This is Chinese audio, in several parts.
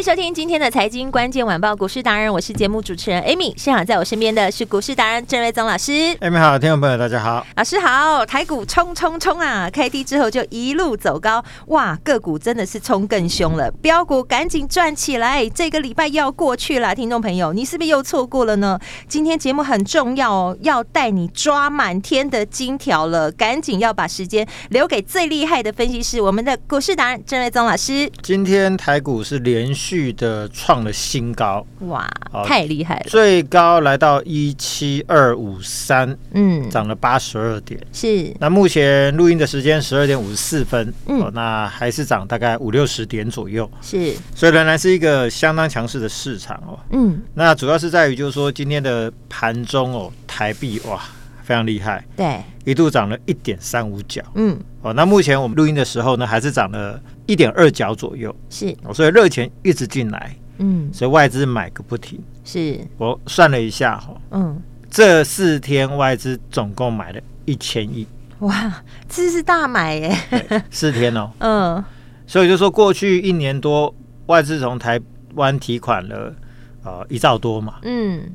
迎收听今天的财经关键晚报股市达人，我是节目主持人 Amy。现场在我身边的是股市达人郑瑞宗老师。Amy 好，听众朋友大家好，老师好。台股冲冲冲啊，开低之后就一路走高，哇，个股真的是冲更凶了，标股赶紧赚起来。这个礼拜要过去了，听众朋友，你是不是又错过了呢？今天节目很重要哦，要带你抓满天的金条了，赶紧要把时间留给最厉害的分析师，我们的股市达人郑瑞宗老师。今天台股是连续。续的创了新高，哇，太厉害了！最高来到一七二五三，嗯，涨了八十二点。是，那目前录音的时间十二点五十四分，嗯、哦，那还是涨大概五六十点左右。是，所以仍然是一个相当强势的市场哦。嗯，那主要是在于就是说今天的盘中哦，台币哇非常厉害，对，一度涨了一点三五角。嗯，哦，那目前我们录音的时候呢，还是涨了。一点二角左右。是，所以热钱一直进来，嗯，所以外资买个不停。是，我算了一下哈，嗯，这四天外资总共买了一千亿，哇，这是大买耶！四天哦，嗯，所以就说过去一年多，外资从台湾提款了呃一兆多嘛，嗯，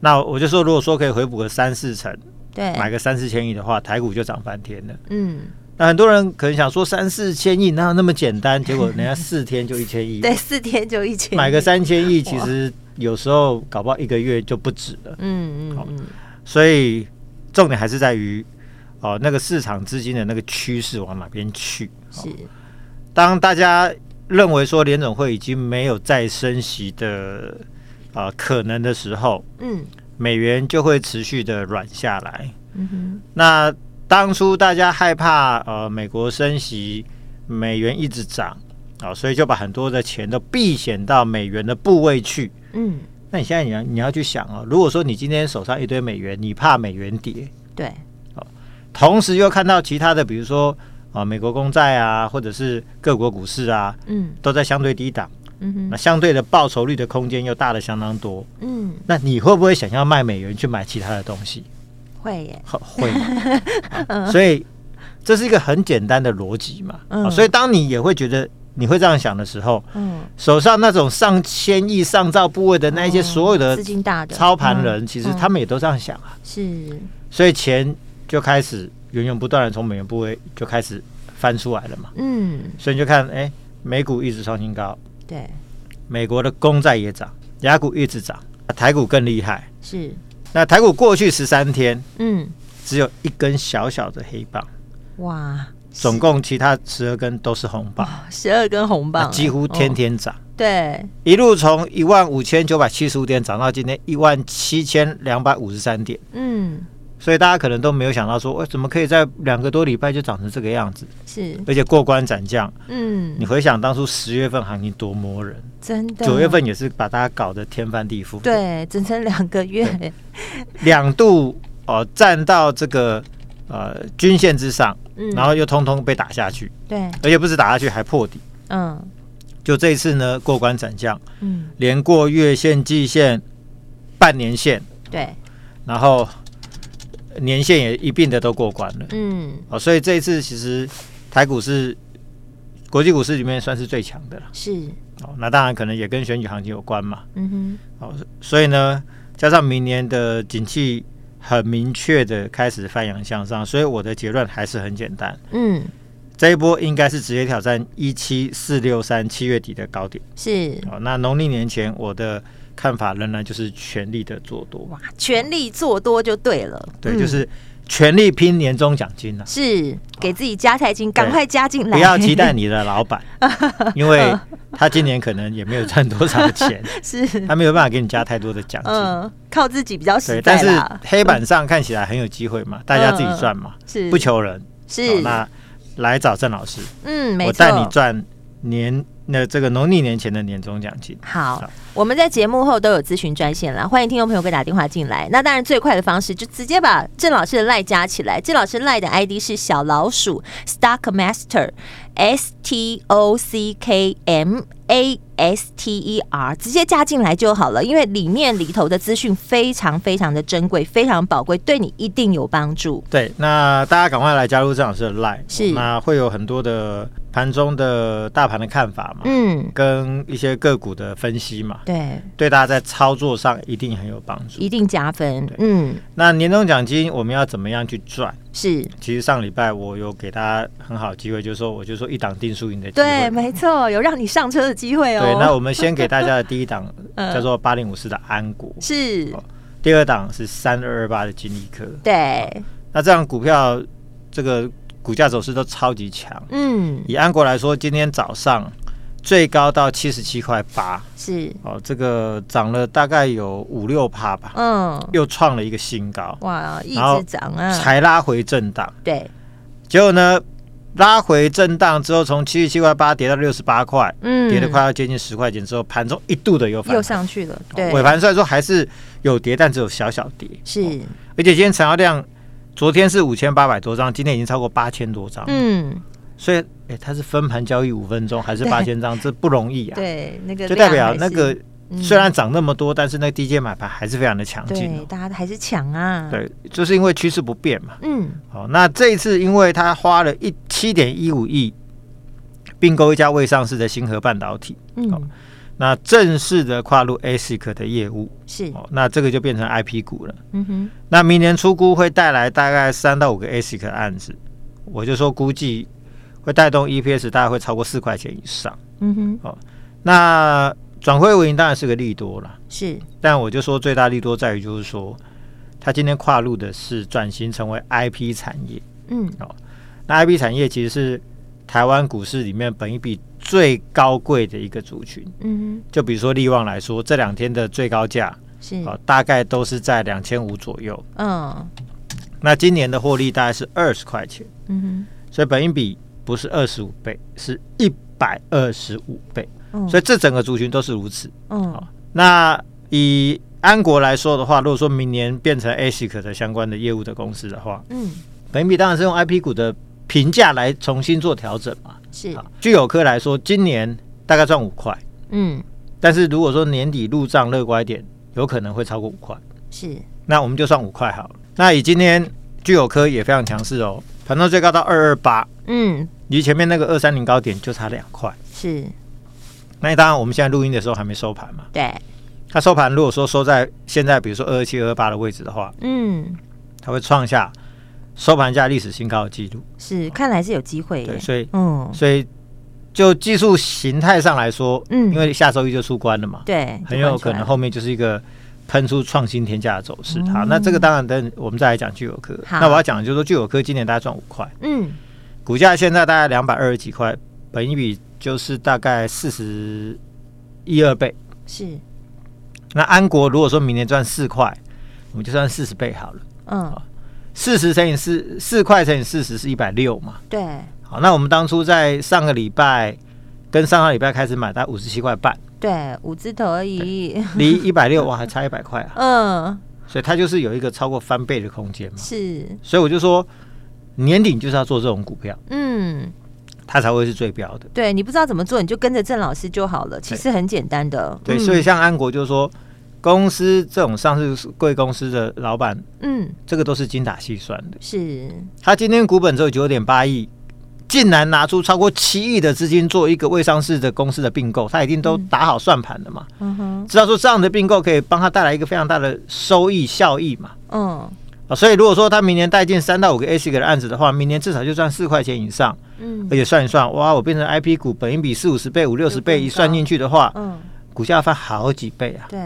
那我就说，如果说可以回补个三四成，对，买个三四千亿的话，台股就涨翻天了，嗯。那很多人可能想说三四千亿哪有那么简单？结果 人家四天就一千亿，对，四天就一千亿，买个三千亿，其实有时候搞不好一个月就不止了。嗯嗯嗯，所以重点还是在于哦，那个市场资金的那个趋势往哪边去？是，当大家认为说联总会已经没有再升息的啊可能的时候，嗯，美元就会持续的软下来。嗯哼，那。当初大家害怕呃美国升息，美元一直涨啊，所以就把很多的钱都避险到美元的部位去。嗯，那你现在你要你要去想啊，如果说你今天手上一堆美元，你怕美元跌，对，同时又看到其他的，比如说啊美国公债啊，或者是各国股市啊，嗯，都在相对低档，嗯哼，那相对的报酬率的空间又大了相当多，嗯，那你会不会想要卖美元去买其他的东西？会耶，会，所以这是一个很简单的逻辑嘛。嗯，所以当你也会觉得你会这样想的时候，嗯，手上那种上千亿、上兆部位的那一些所有的资金大的。操盘人，其实他们也都这样想啊。是，所以钱就开始源源不断的从美元部位就开始翻出来了嘛。嗯，所以你就看，哎，美股一直创新高，对，美国的公债也涨，雅股一直涨，台股更厉害，是。那台股过去十三天，嗯，只有一根小小的黑棒，哇！总共其他十二根都是红棒，十二根红棒，几乎天天涨，对，一路从一万五千九百七十五点涨到今天一万七千两百五十三点，嗯。所以大家可能都没有想到说，哎，怎么可以在两个多礼拜就涨成这个样子？是，而且过关斩将。嗯，你回想当初十月份行情多磨人，真的。九月份也是把大家搞得天翻地覆。对，整整两个月，两度哦站到这个呃均线之上，嗯，然后又通通被打下去。对，而且不是打下去还破底。嗯，就这一次呢，过关斩将，嗯，连过月线、季线、半年线。对，然后。年限也一并的都过关了，嗯，哦，所以这一次其实台股是国际股市里面算是最强的了，是，哦，那当然可能也跟选举行情有关嘛，嗯哼，哦，所以呢，加上明年的景气很明确的开始翻扬向上，所以我的结论还是很简单，嗯，这一波应该是直接挑战一七四六三七月底的高点，是，哦，那农历年前我的。看法仍然就是全力的做多，哇，全力做多就对了。对，就是全力拼年终奖金了，是给自己加台金，赶快加进来。不要期待你的老板，因为他今年可能也没有赚多少钱，是。他没有办法给你加太多的奖金，嗯，靠自己比较实在。但是黑板上看起来很有机会嘛，大家自己赚嘛，是。不求人，是。那来找郑老师，嗯，没错，我带你赚年。那这个农历年前的年终奖金，好，好，我们在节目后都有咨询专线了，欢迎听众朋友可以打电话进来。那当然最快的方式就直接把郑老师的赖加起来，郑老师赖的 ID 是小老鼠 Stockmaster S T O C K M A S T E R，直接加进来就好了，因为里面里头的资讯非常非常的珍贵，非常宝贵，对你一定有帮助。对，那大家赶快来加入郑老师的赖，是，那会有很多的。盘中的大盘的看法嘛，嗯，跟一些个股的分析嘛，对，对大家在操作上一定很有帮助，一定加分。嗯，那年终奖金我们要怎么样去赚？是，其实上礼拜我有给大家很好的机会，就是说，我就说一档定输赢的机会，对，没错，有让你上车的机会哦。对，那我们先给大家的第一档 叫做八零五四的安国，是，第二档是三二二八的金立科，对，那这样股票这个。股价走势都超级强，嗯，以安国来说，今天早上最高到七十七块八，是。哦，这个涨了大概有五六趴吧，嗯，又创了一个新高，哇，一直涨啊，才拉回震荡，对，结果呢，拉回震荡之后，从七十七块八跌到六十八块，嗯，跌了快要接近十块钱之后，盘中一度的又又上去了，对，尾盘虽然说还是有跌，但只有小小跌，是，而且今天成交量。昨天是五千八百多张，今天已经超过八千多张。嗯，所以，哎、欸，它是分盘交易五分钟，还是八千张？这不容易啊。对，那个就代表那个虽然涨那么多，嗯、但是那个低阶买盘还是非常的强劲。对，大家还是抢啊。对，就是因为趋势不变嘛。嗯。好，那这一次，因为他花了一七点一五亿并购一家未上市的星河半导体。嗯。那正式的跨入 ASIC 的业务是哦，那这个就变成 IP 股了。嗯哼，那明年出估会带来大概三到五个 ASIC 的案子，我就说估计会带动 EPS 大概会超过四块钱以上。嗯哼，哦，那转亏为盈当然是个利多了。是，但我就说最大利多在于就是说，它今天跨入的是转型成为 IP 产业。嗯，哦，那 IP 产业其实是台湾股市里面本一比最高贵的一个族群，嗯哼，就比如说利旺来说，这两天的最高价是。哦，大概都是在两千五左右，嗯，那今年的获利大概是二十块钱，嗯哼，所以本一比不是二十五倍，是一百二十五倍，嗯，所以这整个族群都是如此，嗯，好，那以安国来说的话，如果说明年变成 ASIC 的相关的业务的公司的话，嗯，本益比当然是用 IP 股的评价来重新做调整嘛。是，聚友科来说，今年大概赚五块，嗯，但是如果说年底入账乐观一点，有可能会超过五块，是，那我们就算五块好了。那以今天聚友科也非常强势哦，盘中最高到二二八，嗯，离前面那个二三零高点就差两块，是。那当然我们现在录音的时候还没收盘嘛，对，它收盘如果说收在现在，比如说二二七、二二八的位置的话，嗯，它会创下。收盘价历史新高的记录。是，看来是有机会。对，所以，嗯，所以就技术形态上来说，嗯，因为下周一就出关了嘛，对，很有可能后面就是一个喷出创新天价的走势。好，那这个当然等我们再来讲聚友科。那我要讲的就是说，聚友科今年大概赚五块，嗯，股价现在大概两百二十几块，本益比就是大概四十一二倍。是，那安国如果说明年赚四块，我们就算四十倍好了，嗯。四十乘以四，四块乘以四十是一百六嘛？对。好，那我们当初在上个礼拜跟上个礼拜开始买，大概五十七块半。对，五字头而已。离一百六哇，还差一百块啊。嗯。所以它就是有一个超过翻倍的空间嘛。是。所以我就说，年底就是要做这种股票。嗯。它才会是最标的。对，你不知道怎么做，你就跟着郑老师就好了。其实很简单的。对，所以像安国就是说。公司这种上市贵公司的老板，嗯，这个都是精打细算的。是，他今天股本只有九点八亿，竟然拿出超过七亿的资金做一个未上市的公司的并购，他一定都打好算盘的嘛。嗯哼，知道说这样的并购可以帮他带来一个非常大的收益效益嘛。嗯，啊，所以如果说他明年带进三到五个 ASIC 的案子的话，明年至少就赚四块钱以上。嗯，而且算一算，哇，我变成 IP 股，本应比四五十倍、五六十倍一算进去的话，嗯。股价翻好几倍啊。对，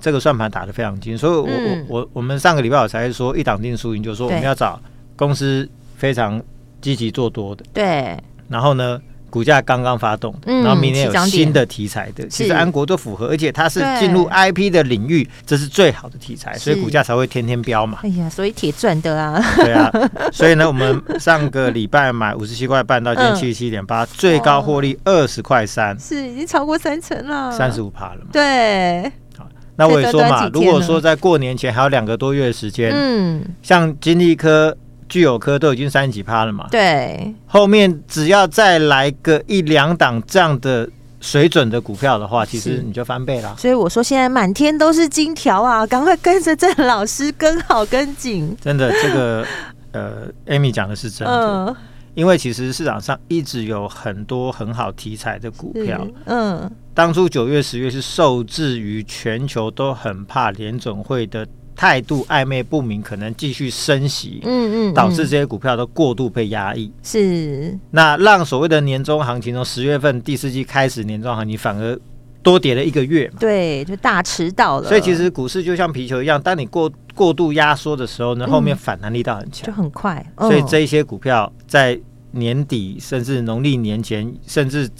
这个算盘打得非常精，所以我、嗯、我我我们上个礼拜我才说一档定输赢，就是说我们要找公司非常积极做多的。对，然后呢？股价刚刚发动，然后明年有新的题材的，其实安国都符合，而且它是进入 IP 的领域，这是最好的题材，所以股价才会天天飙嘛。哎呀，所以铁赚的啊。对啊，所以呢，我们上个礼拜买五十七块半到今天七十七点八，最高获利二十块三，是已经超过三成了，三十五趴了嘛。对，好，那我也说嘛，如果说在过年前还有两个多月的时间，嗯，像金利科。聚友科都已经三十几趴了嘛，对，后面只要再来个一两档这样的水准的股票的话，其实你就翻倍了。所以我说现在满天都是金条啊，赶快跟着郑老师跟好跟紧。真的，这个呃，Amy 讲的是真的，呃、因为其实市场上一直有很多很好题材的股票，嗯、呃，当初九月、十月是受制于全球都很怕联准会的。态度暧昧不明，可能继续升息，嗯嗯，导致这些股票都过度被压抑，是。那让所谓的年终行情从十月份第四季开始，年终行情反而多跌了一个月嘛，对，就大迟到了。所以其实股市就像皮球一样，当你过过度压缩的时候呢，后面反弹力道很强，就很快。所以这一些股票在年底甚至农历年前，甚至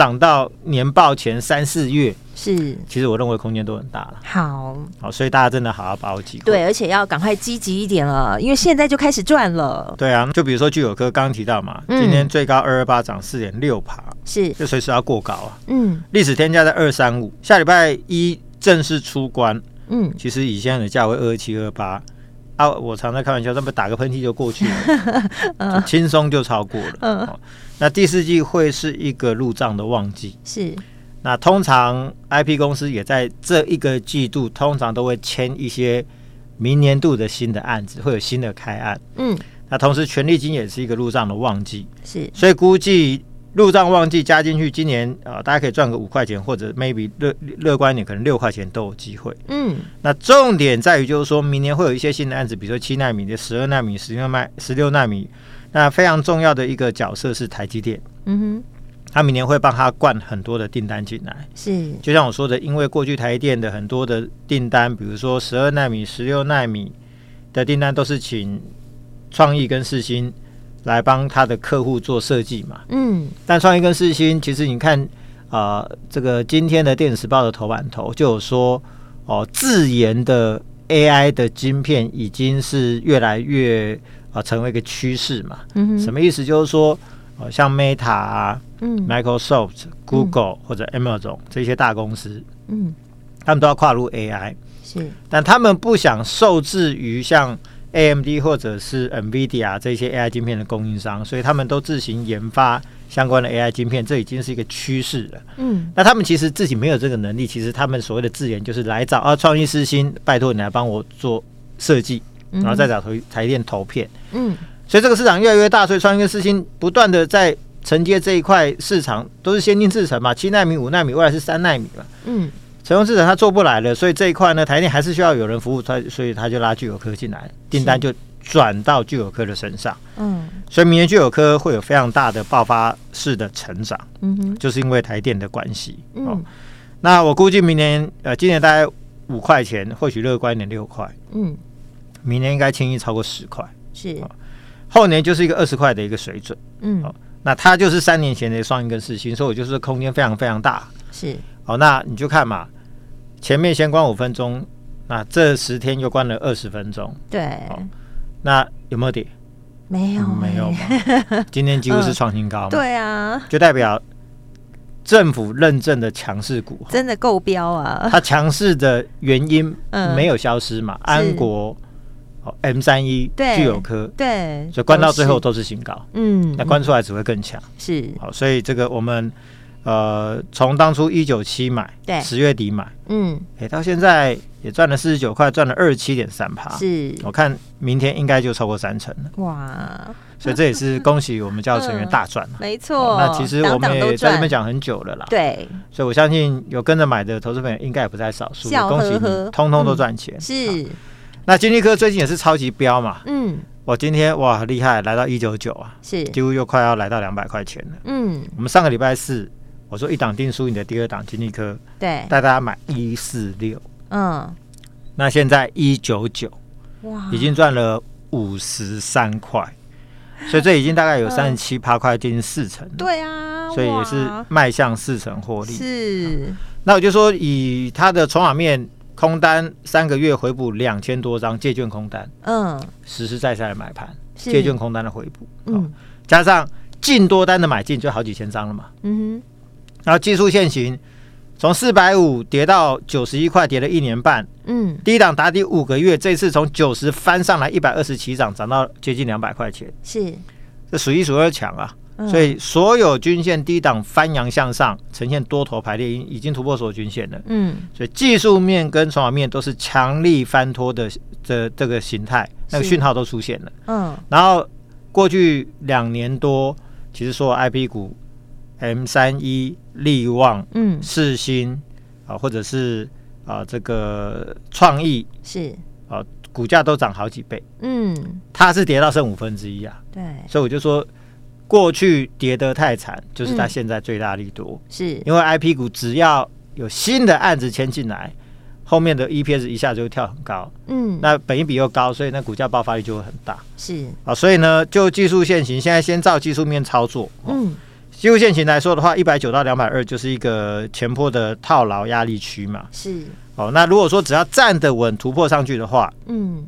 涨到年报前三四月。是，其实我认为空间都很大了。好，好，所以大家真的好好把握机会。对，而且要赶快积极一点了，因为现在就开始赚了。对啊，就比如说聚友科刚刚提到嘛，嗯、今天最高二二八涨四点六趴，是，就随时要过高啊。嗯，历史天价在二三五，下礼拜一正式出关。嗯，其实以现在的价位二二七二八啊，我常在开玩笑，那么打个喷嚏就过去了，轻松就超过了。嗯，那第四季会是一个入账的旺季。是。那通常 IP 公司也在这一个季度，通常都会签一些明年度的新的案子，会有新的开案。嗯，那同时权利金也是一个入账的旺季，是，所以估计入账旺季加进去，今年啊、呃，大家可以赚个五块钱，或者 maybe 乐乐观一点，可能六块钱都有机会。嗯，那重点在于就是说明年会有一些新的案子，比如说七纳米的、十二纳米、十六纳十六纳米，那非常重要的一个角色是台积电。嗯哼。他明年会帮他灌很多的订单进来，是就像我说的，因为过去台电的很多的订单，比如说十二纳米、十六纳米的订单，都是请创意跟四星来帮他的客户做设计嘛。嗯，但创意跟四星，其实你看啊、呃，这个今天的电子报的头版头就有说，哦，自研的 AI 的晶片已经是越来越啊、呃，成为一个趋势嘛。嗯，什么意思？就是说。像 Meta 啊，嗯，Microsoft、Google 或者 Amazon 这些大公司，嗯，他们都要跨入 AI，是，但他们不想受制于像 AMD 或者是 NVIDIA 这些 AI 晶片的供应商，所以他们都自行研发相关的 AI 晶片，这已经是一个趋势了。嗯，那他们其实自己没有这个能力，其实他们所谓的自研就是来找啊创意世芯，拜托你来帮我做设计，然后再找台台电投片，嗯。所以这个市场越来越大，所以创意跟世芯不断的在承接这一块市场，都是先进制程嘛，七纳米、五纳米，未来是三纳米嘛。嗯，成功制程它做不来了，所以这一块呢，台电还是需要有人服务，他所以他就拉聚友科进来，订单就转到聚友科的身上。嗯，所以明年聚友科会有非常大的爆发式的成长。嗯哼，就是因为台电的关系。嗯，那我估计明年呃，今年大概五块钱，或许乐观一点六块。嗯，明年应该轻易超过十块。是。后年就是一个二十块的一个水准，嗯，好，那它就是三年前的双一根四星，所以我就是空间非常非常大，是，好，那你就看嘛，前面先关五分钟，那这十天又关了二十分钟，对，那有没有跌？没有，没有嘛，今天几乎是创新高嘛，对啊，就代表政府认证的强势股，真的够标啊，它强势的原因没有消失嘛，安国。M 三一具有科，对，所以关到最后都是新高，嗯，那关出来只会更强，是。好，所以这个我们呃从当初一九七买，对，十月底买，嗯，哎，到现在也赚了四十九块，赚了二十七点三趴，是，我看明天应该就超过三成了，哇，所以这也是恭喜我们教育成员大赚，没。错，那其实我们也在这边讲很久了啦，对，所以我相信有跟着买的投资朋友应该也不在少数，恭喜你，通通都赚钱，是。那金利科最近也是超级飙嘛，嗯，我今天哇厉害，来到一九九啊，是。几乎又快要来到两百块钱了，嗯，我们上个礼拜四我说一档定输你的第二档金立科，对，带大家买一四六，嗯，那现在一九九，哇，已经赚了五十三块，所以这已经大概有三十七八块，接近四成。对啊，所以也是迈向四成获利。是，那我就说以它的筹码面，空单三个月回补两千多张借券空单，嗯，实实在在的买盘，借券空单的回补，嗯，加上净多单的买进，就好几千张了嘛，嗯哼。然后技术线型从四百五跌到九十一块，跌了一年半。嗯，低档打底五个月，这次从九十翻上来一百二十七涨，涨到接近两百块钱。是，这数一数二强啊！嗯、所以所有均线低档翻扬向上，呈现多头排列，已经突破所有均线了。嗯，所以技术面跟筹码面都是强力翻托的这这个形态，那个讯号都出现了。嗯，然后过去两年多，其实所有 IP 股。M 三一、力旺、嗯，世新啊，或者是啊这个创意是。啊，股价都涨好几倍，嗯，它是跌到剩五分之一啊，对，所以我就说过去跌得太惨，就是它现在最大力度，是。因为 IP 股只要有新的案子签进来，后面的 EPS 一下就会跳很高，嗯，那本一比又高，所以那股价爆发力就会很大，是。啊，所以呢，就技术线型，现在先照技术面操作，嗯。技术线型来说的话，一百九到两百二就是一个前坡的套牢压力区嘛。是。哦，那如果说只要站得稳突破上去的话，嗯，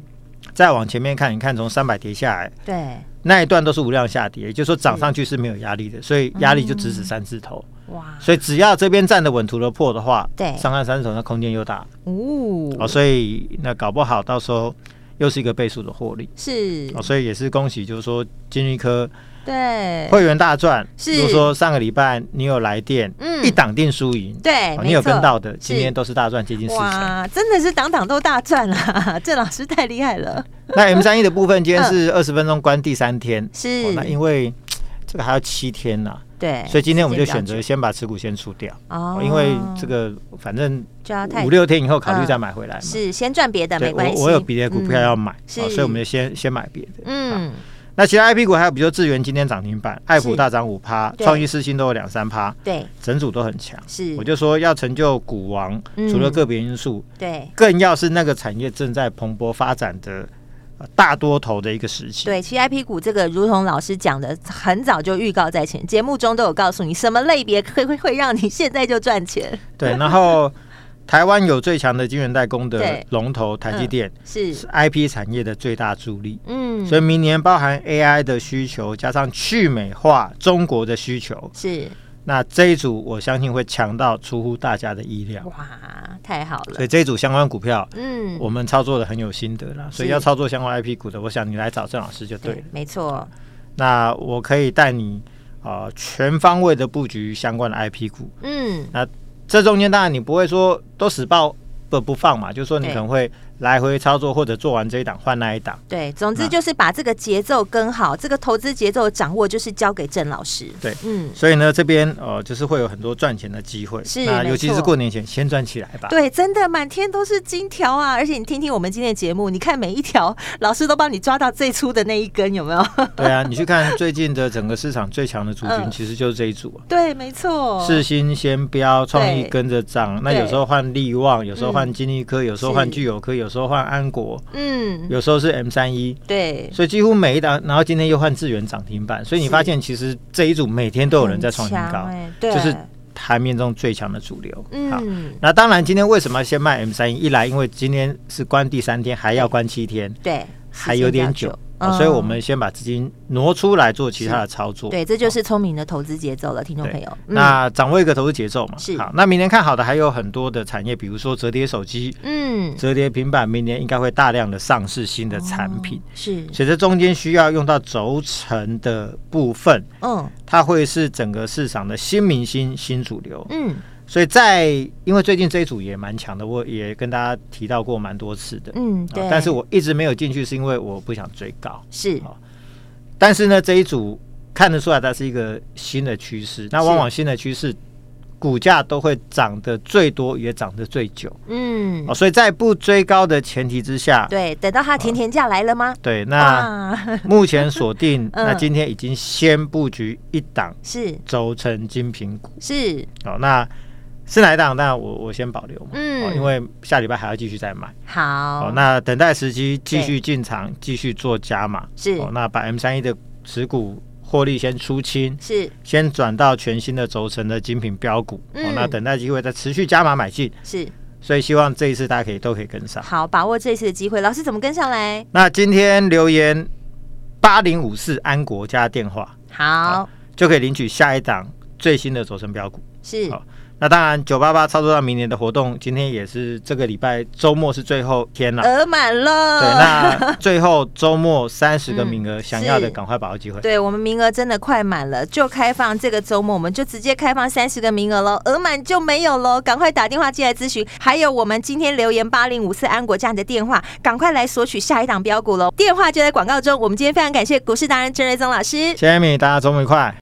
再往前面看，你看从三百跌下来，对，那一段都是无量下跌，也就是说涨上去是没有压力的，所以压力就直指三字头。哇！所以只要这边站的稳突了破的话，对，上岸三字头那空间又大哦。哦，所以那搞不好到时候又是一个倍数的获利。是哦，所以也是恭喜，就是说金立科。对，会员大赚。是，如果说上个礼拜你有来电，嗯，一档定输赢，对，你有跟到的，今天都是大赚，接近四成。哇，真的是档档都大赚啊！郑老师太厉害了。那 M 三一的部分，今天 是二十分钟关第三天，是。那因为这个还要七天呐，对，所以今天我们就选择先把持股先出掉哦，因为这个反正五六天以后考虑再买回来嘛。是，先赚别的没关系。我我有别的股票要买，所以我们就先先买别的。嗯。那其他 I P 股还有，比如说智源今天涨停板，爱普大涨五趴，创意四星都有两三趴，对，整组都很强。是，我就说要成就股王，除了个别因素，对，更要是那个产业正在蓬勃发展的大多头的一个时期。对，其实 I P 股这个，如同老师讲的，很早就预告在前，节目中都有告诉你什么类别会会会让你现在就赚钱。对，然后。台湾有最强的晶圆代工的龙头台积电，是是 IP 产业的最大助力。嗯，所以明年包含 AI 的需求，加上去美化中国的需求，是那这一组我相信会强到出乎大家的意料。哇，太好了！所以这一组相关股票，嗯，我们操作的很有心得了。所以要操作相关 IP 股的，我想你来找郑老师就对没错。那我可以带你啊、呃、全方位的布局相关的 IP 股。嗯，那。这中间当然你不会说都死抱不不放嘛，就是说你可能会。来回操作，或者做完这一档换那一档，对，总之就是把这个节奏跟好，这个投资节奏掌握，就是交给郑老师。对，嗯，所以呢，这边呃，就是会有很多赚钱的机会。是，那尤其是过年前先赚起来吧。对，真的满天都是金条啊！而且你听听我们今天的节目，你看每一条老师都帮你抓到最粗的那一根，有没有？对啊，你去看最近的整个市场最强的族群，其实就是这一组。对，没错。是新先飙，创意跟着涨，那有时候换力旺，有时候换金利科，有时候换聚友科，有时候换安国，嗯，有时候是 M 三一，对，所以几乎每一档，然后今天又换智源涨停板，所以你发现其实这一组每天都有人在创新高，对，就是盘面中最强的主流。嗯，好，那当然今天为什么要先卖 M 三一？一来因为今天是关第三天，还要关七天，对，还有点久。所以，我们先把资金挪出来做其他的操作。对，这就是聪明的投资节奏了，听众朋友。那掌握一个投资节奏嘛。是。好，那明年看好的还有很多的产业，比如说折叠手机，嗯，折叠平板，明年应该会大量的上市新的产品。是。所以这中间需要用到轴承的部分，嗯，它会是整个市场的新明星、新主流。嗯。所以在因为最近这一组也蛮强的，我也跟大家提到过蛮多次的，嗯，对。但是我一直没有进去，是因为我不想追高。是。但是呢，这一组看得出来它是一个新的趋势。那往往新的趋势股价都会涨得最多，也涨得最久。嗯，哦，所以在不追高的前提之下，对，等到它甜甜价来了吗？对，那 目前锁定，那今天已经先布局一档是轴承精品股，是哦，那是哪一档？那我我先保留嘛，嗯，因为下礼拜还要继续再买。好，哦，那等待时机继续进场，继续做加码。是哦，那把 M 三一的持股。获利先出清，是先转到全新的轴承的精品标股，嗯、哦，那等待机会再持续加码买进，是，所以希望这一次大家可以都可以跟上，好，把握这一次的机会。老师怎么跟上来？那今天留言八零五四安国加电话，好，好，就可以领取下一档最新的轴承标股，是。那当然，九八八操作到明年的活动，今天也是这个礼拜周末是最后天了，额满了。对，那 最后周末三十个名额，嗯、想要的赶快把握机会。对，我们名额真的快满了，就开放这个周末，我们就直接开放三十个名额喽，额满就没有喽，赶快打电话进来咨询。还有我们今天留言八零五四安国家的电话，赶快来索取下一档标股喽，电话就在广告中。我们今天非常感谢股市达人郑瑞宗老师，谢谢米，大家周末愉快。